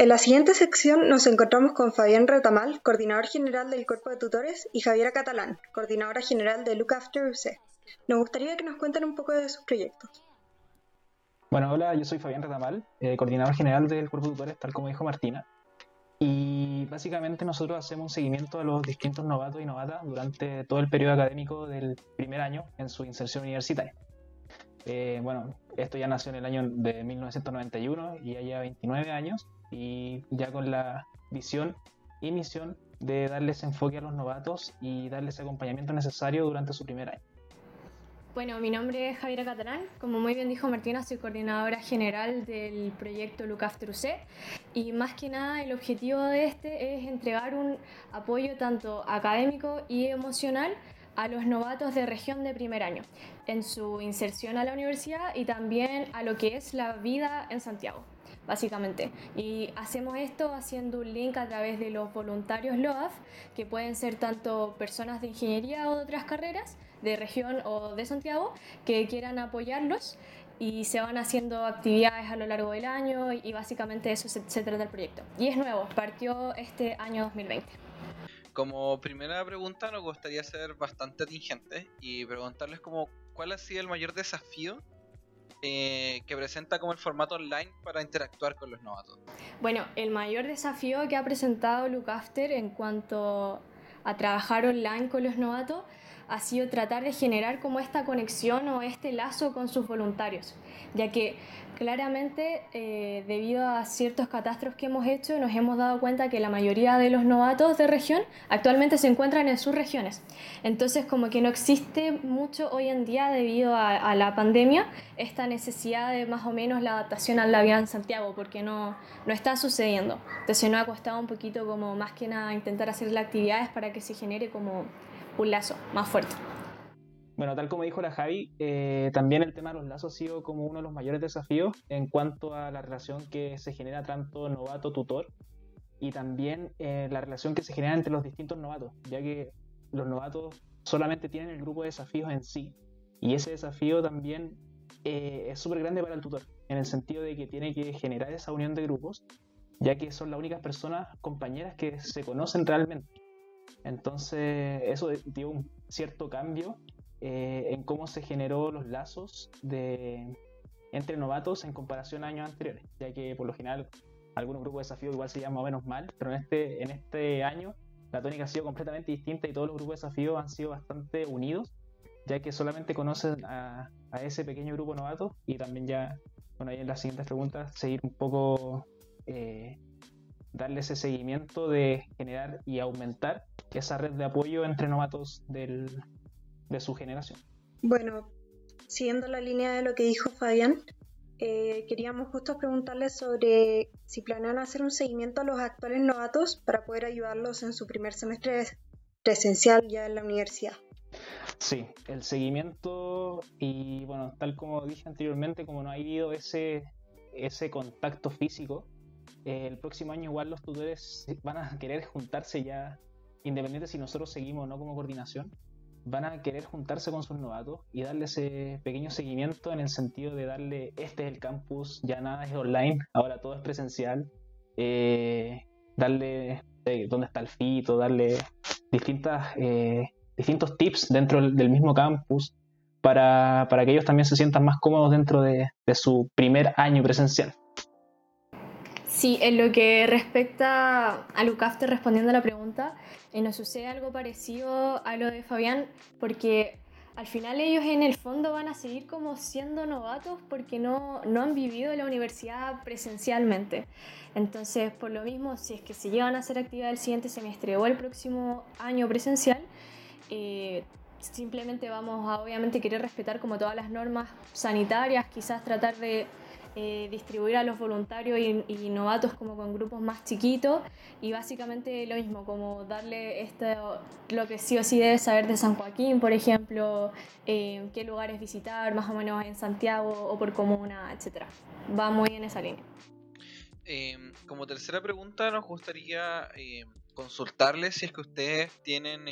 En la siguiente sección nos encontramos con Fabián Retamal, coordinador general del Cuerpo de Tutores, y Javiera Catalán, coordinadora general de Look After UC. Nos gustaría que nos cuenten un poco de sus proyectos. Bueno, hola, yo soy Fabián Retamal, eh, coordinador general del Cuerpo de Tutores, tal como dijo Martina. Y básicamente nosotros hacemos un seguimiento a los distintos novatos y novatas durante todo el periodo académico del primer año en su inserción universitaria. Eh, bueno, esto ya nació en el año de 1991 y ya lleva 29 años y ya con la visión y misión de darles enfoque a los novatos y darles acompañamiento necesario durante su primer año. Bueno, mi nombre es Javiera Catalán. Como muy bien dijo Martina, soy coordinadora general del proyecto After UC y más que nada el objetivo de este es entregar un apoyo tanto académico y emocional a los novatos de región de primer año en su inserción a la universidad y también a lo que es la vida en Santiago básicamente. Y hacemos esto haciendo un link a través de los voluntarios LOAF, que pueden ser tanto personas de ingeniería o de otras carreras, de región o de Santiago, que quieran apoyarlos y se van haciendo actividades a lo largo del año y básicamente eso se, se trata del proyecto. Y es nuevo, partió este año 2020. Como primera pregunta nos gustaría ser bastante atingentes y preguntarles como cuál ha sido el mayor desafío eh, que presenta como el formato online para interactuar con los novatos. Bueno, el mayor desafío que ha presentado Look After en cuanto a trabajar online con los novatos ha sido tratar de generar como esta conexión o este lazo con sus voluntarios, ya que claramente eh, debido a ciertos catástrofes que hemos hecho nos hemos dado cuenta que la mayoría de los novatos de región actualmente se encuentran en sus regiones. Entonces como que no existe mucho hoy en día debido a, la pandemia esta necesidad de más o menos la adaptación a la vida en Santiago porque no, no está sucediendo. Entonces nos ha costado un poquito como más que nada intentar hacer las actividades para que se genere como un lazo más fuerte. Bueno, tal como dijo la Javi, eh, también el tema de los lazos ha sido como uno de los mayores desafíos en cuanto a la relación que se genera tanto novato-tutor y también eh, la relación que se genera entre los distintos novatos, ya que los novatos solamente tienen el grupo de desafíos en sí y ese desafío también eh, es súper grande para el tutor, en el sentido de que tiene que generar esa unión de grupos, ya que son las únicas personas, compañeras que se conocen realmente. Entonces, eso dio un cierto cambio eh, en cómo se generó los lazos de, entre novatos en comparación a años anteriores, ya que por lo general algunos grupos de desafío igual se llaman menos mal, pero en este, en este año la tónica ha sido completamente distinta y todos los grupos de desafío han sido bastante unidos, ya que solamente conocen a, ese pequeño grupo novato y también ya, bueno, ahí en las siguientes preguntas, seguir un poco, eh, darle ese seguimiento de generar y aumentar esa red de apoyo entre novatos del, de su generación. Bueno, siguiendo la línea de lo que dijo Fabián, eh, queríamos justo preguntarles sobre si planean hacer un seguimiento a los actuales novatos para poder ayudarlos en su primer semestre presencial ya en la universidad. Sí, el seguimiento y bueno, tal como dije anteriormente, como no ha habido ese, ese contacto físico, eh, el próximo año igual los tutores van a querer juntarse ya, independiente si nosotros seguimos o no como coordinación, van a querer juntarse con sus novatos y darle ese pequeño seguimiento en el sentido de darle, este es el campus, ya nada es online, ahora todo es presencial, eh, darle eh, dónde está el fito, darle distintas, eh, distintos tips dentro del mismo campus para, para, que ellos también se sientan más cómodos dentro de, de su primer año presencial. Sí, en lo que respecta a Lucafte, respondiendo a la pregunta, eh, nos sucede algo parecido a lo de Fabián, porque al final ellos en el fondo van a seguir como siendo novatos porque no, no han vivido la universidad presencialmente. Entonces, por lo mismo, si es que se llevan a hacer actividad el siguiente semestre o el próximo año presencial, eh, simplemente vamos a obviamente querer respetar como todas las normas sanitarias, quizás tratar de eh, distribuir a los voluntarios y, novatos como con grupos más chiquitos y básicamente lo mismo, como darle esto, lo que sí o sí debes saber de San Joaquín, por ejemplo, eh, qué lugares visitar, más o menos en Santiago o por comuna, etc. Va muy en esa línea. Em, como tercera pregunta, nos gustaría eh, consultarles si es que ustedes tienen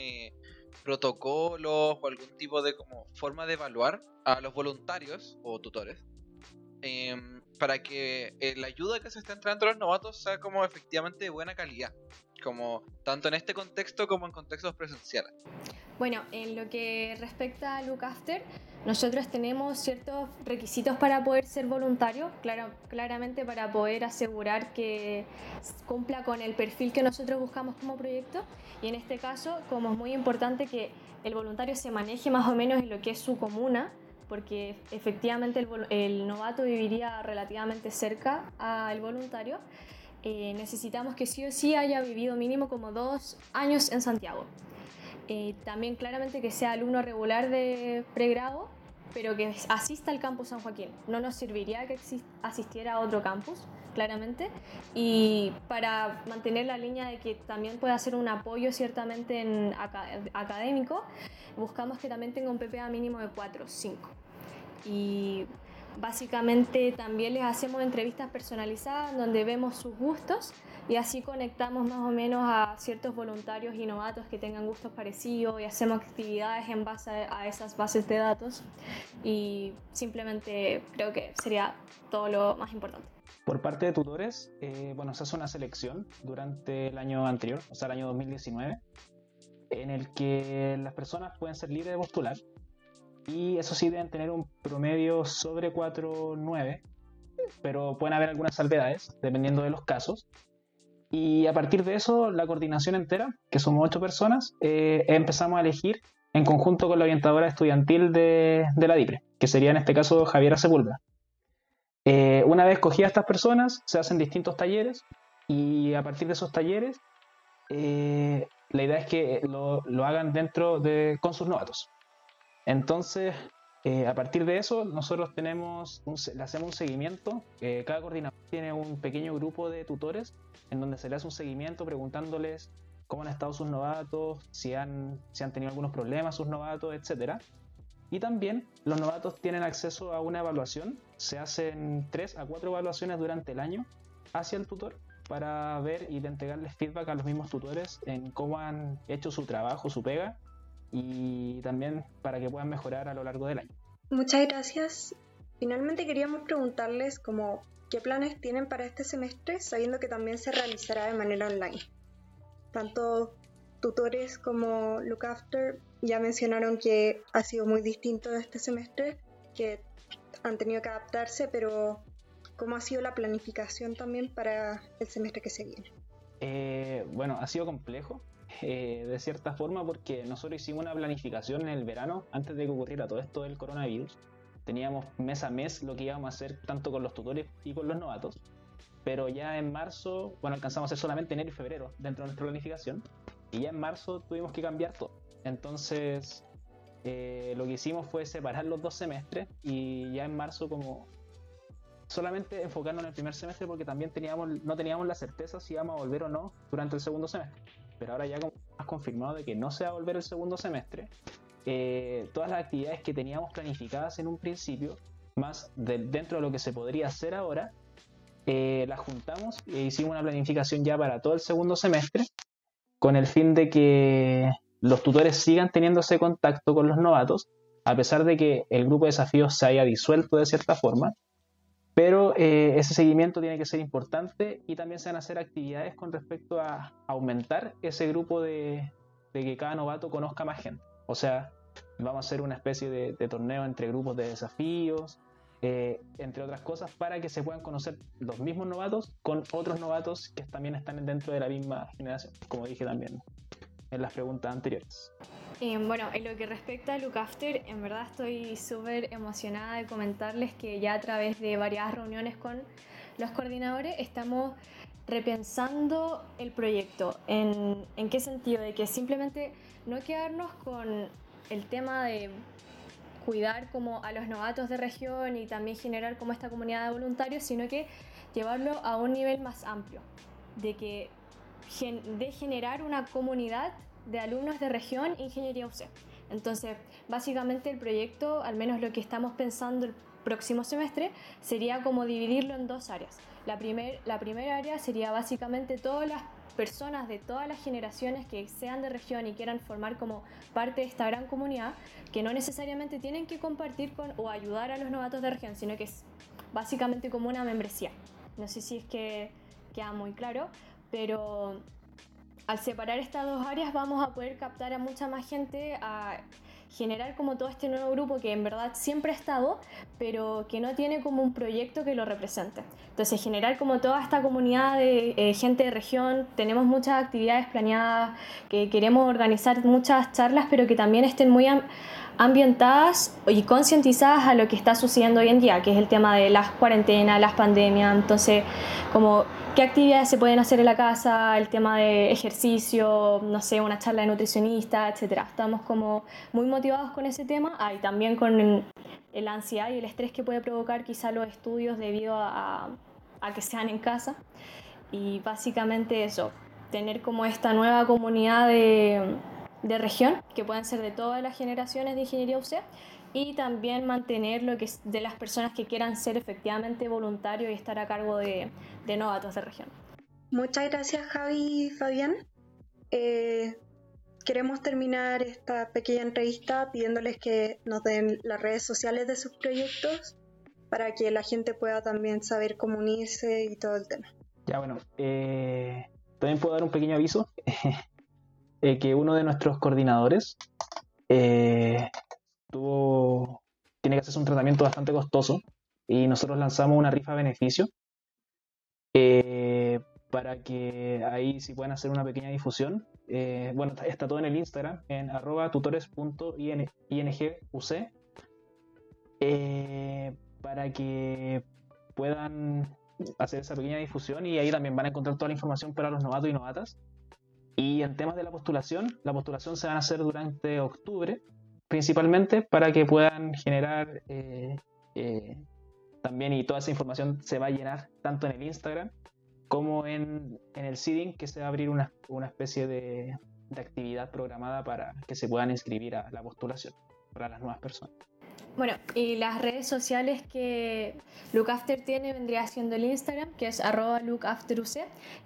protocolos o algún tipo de como forma de evaluar a los voluntarios o tutores Em, para que la ayuda que se está entrando a los novatos sea como efectivamente de buena calidad, como tanto en este contexto como en contextos presenciales. Bueno, en lo que respecta a Look After, nosotros tenemos ciertos requisitos para poder ser voluntario, claro, claramente para poder asegurar que cumpla con el perfil que nosotros buscamos como proyecto. Y en este caso, como es muy importante que el voluntario se maneje más o menos en lo que es su comuna, porque efectivamente el, novato viviría relativamente cerca al voluntario, eh, necesitamos que sí o sí haya vivido mínimo como dos años en Santiago. Eh, también claramente que sea alumno regular de pregrado, pero que asista al campus San Joaquín. No nos serviría que asistiera a otro campus, claramente. Y para mantener la línea de que también pueda hacer un apoyo ciertamente en académico, buscamos que también tenga un PPA mínimo de 4 o 5. Y básicamente también les hacemos entrevistas personalizadas donde vemos sus gustos y así conectamos más o menos a ciertos voluntarios y novatos que tengan gustos parecidos y hacemos actividades en base a esas bases de datos y simplemente creo que sería todo lo más importante. Por parte de tutores, eh, bueno, se hace una selección durante el año anterior, o sea, el año 2019, en el que las personas pueden ser libres de postular y eso sí deben tener un promedio sobre 4.9, pero pueden haber algunas salvedades dependiendo de los casos. Y a partir de eso, la coordinación entera, que somos ocho personas, eh, empezamos a elegir en conjunto con la orientadora estudiantil de, la DIPRE, que sería en este caso Javiera Sepúlveda. Eh, una vez a estas personas, se hacen distintos talleres y a partir de esos talleres, eh, la idea es que lo, hagan dentro de con sus novatos. Entonces, eh, a partir de eso, nosotros tenemos le hacemos un seguimiento. cada coordinador tiene un pequeño grupo de tutores en donde se le hace un seguimiento preguntándoles cómo han estado sus novatos, si han, si han tenido algunos problemas sus novatos, etc. Y también los novatos tienen acceso a una evaluación. Se hacen tres a cuatro evaluaciones durante el año hacia el tutor para ver y entregarles feedback a los mismos tutores en cómo han hecho su trabajo, su pega y también para que puedan mejorar a lo largo del año. Muchas gracias. Finalmente queríamos preguntarles como qué planes tienen para este semestre, sabiendo que también se realizará de manera online. Tanto tutores como Look After ya mencionaron que ha sido muy distinto este semestre, que han tenido que adaptarse, pero ¿cómo ha sido la planificación también para el semestre que se viene? Eh, bueno, ha sido complejo eh, de cierta forma porque nosotros hicimos una planificación en el verano antes de que ocurriera todo esto del coronavirus. Teníamos mes a mes lo que íbamos a hacer tanto con los tutores y con los novatos. Pero ya en marzo, bueno, alcanzamos a hacer solamente enero y febrero dentro de nuestra planificación. Y ya en marzo tuvimos que cambiar todo. Entonces, eh, lo que hicimos fue separar los dos semestres y ya en marzo como solamente enfocarnos en el primer semestre porque también teníamos, no teníamos la certeza si íbamos a volver o no durante el segundo semestre pero ahora ya has confirmado de que no se va a volver el segundo semestre, eh, todas las actividades que teníamos planificadas en un principio, más dentro de lo que se podría hacer ahora, eh, las juntamos e hicimos una planificación ya para todo el segundo semestre, con el fin de que los tutores sigan teniendo ese contacto con los novatos, a pesar de que el grupo de desafíos se haya disuelto de cierta forma, pero eh, ese seguimiento tiene que ser importante y también se van a hacer actividades con respecto a aumentar ese grupo de, que cada novato conozca más gente. O sea, vamos a hacer una especie de, torneo entre grupos de desafíos, eh, entre otras cosas, para que se puedan conocer los mismos novatos con otros novatos que también están dentro de la misma generación, como dije también en las preguntas anteriores. Eh, bueno, en lo que respecta a Look After, en verdad estoy súper emocionada de comentarles que ya a través de varias reuniones con los coordinadores estamos repensando el proyecto. ¿En, en qué sentido? De que simplemente no quedarnos con el tema de cuidar como a los novatos de región y también generar como esta comunidad de voluntarios, sino que llevarlo a un nivel más amplio, de que de generar una comunidad de alumnos de región Ingeniería UC. Entonces, básicamente el proyecto, al menos lo que estamos pensando el próximo semestre, sería como dividirlo en dos áreas. La, primer, la primera área sería básicamente todas las personas de todas las generaciones que sean de región y quieran formar como parte de esta gran comunidad, que no necesariamente tienen que compartir con o ayudar a los novatos de región, sino que básicamente como una membresía. No sé si es que queda muy claro, pero al separar estas dos áreas vamos a poder captar a mucha más gente, a generar como todo este nuevo grupo que en verdad siempre ha estado, pero que no tiene como un proyecto que lo represente. Entonces, generar como toda esta comunidad de eh, gente de región, tenemos muchas actividades planeadas, que queremos organizar muchas charlas, pero que también estén muy ambientadas y concientizadas a lo que está sucediendo hoy en día, que es el tema de las cuarentenas, las pandemias, entonces como qué actividades se pueden hacer en la casa, el tema de ejercicio, no sé, una charla de nutricionista, etcétera. Estamos como muy motivados con ese tema, ah, y también con la ansiedad y el estrés que puede provocar quizá los estudios debido a, a que sean en casa. Y básicamente eso, tener como esta nueva comunidad de de región, que pueden ser de todas las generaciones de ingeniería UC, y también mantener lo que es de las personas que quieran ser efectivamente voluntarios y estar a cargo de, de novatos de región. Muchas gracias Javi y Fabián. Eh, queremos terminar esta pequeña entrevista pidiéndoles que nos den las redes sociales de sus proyectos para que la gente pueda también saber cómo unirse y todo el tema. Ya bueno, eh, también puedo dar un pequeño aviso. Eh, que uno de nuestros coordinadores eh, tuvo, tiene que hacerse un tratamiento bastante costoso y nosotros lanzamos una rifa beneficio eh, para que ahí si pueden hacer una pequeña difusión. bueno, está, todo en el Instagram, en arroba tutores.inguc, para que puedan hacer esa pequeña difusión y ahí también van a encontrar toda la información para los novatos y novatas y en temas de la postulación, la postulación se van a hacer durante octubre, principalmente para que puedan generar eh, eh, también, y toda esa información se va a llenar tanto en el Instagram como en, el seeding, que se va a abrir una, especie de, de actividad programada para que se puedan inscribir a la postulación para las nuevas personas. Bueno, y las redes sociales que LookAfter tiene vendría siendo el Instagram, que es arroba lookafteruc,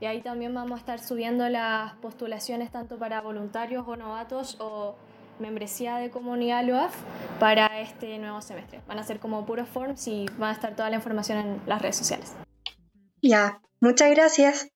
y ahí también vamos a estar subiendo las postulaciones tanto para voluntarios o novatos o membresía de comunidad LOAF para este nuevo semestre. Van a ser como puros forms y va a estar toda la información en las redes sociales. Ya, muchas gracias.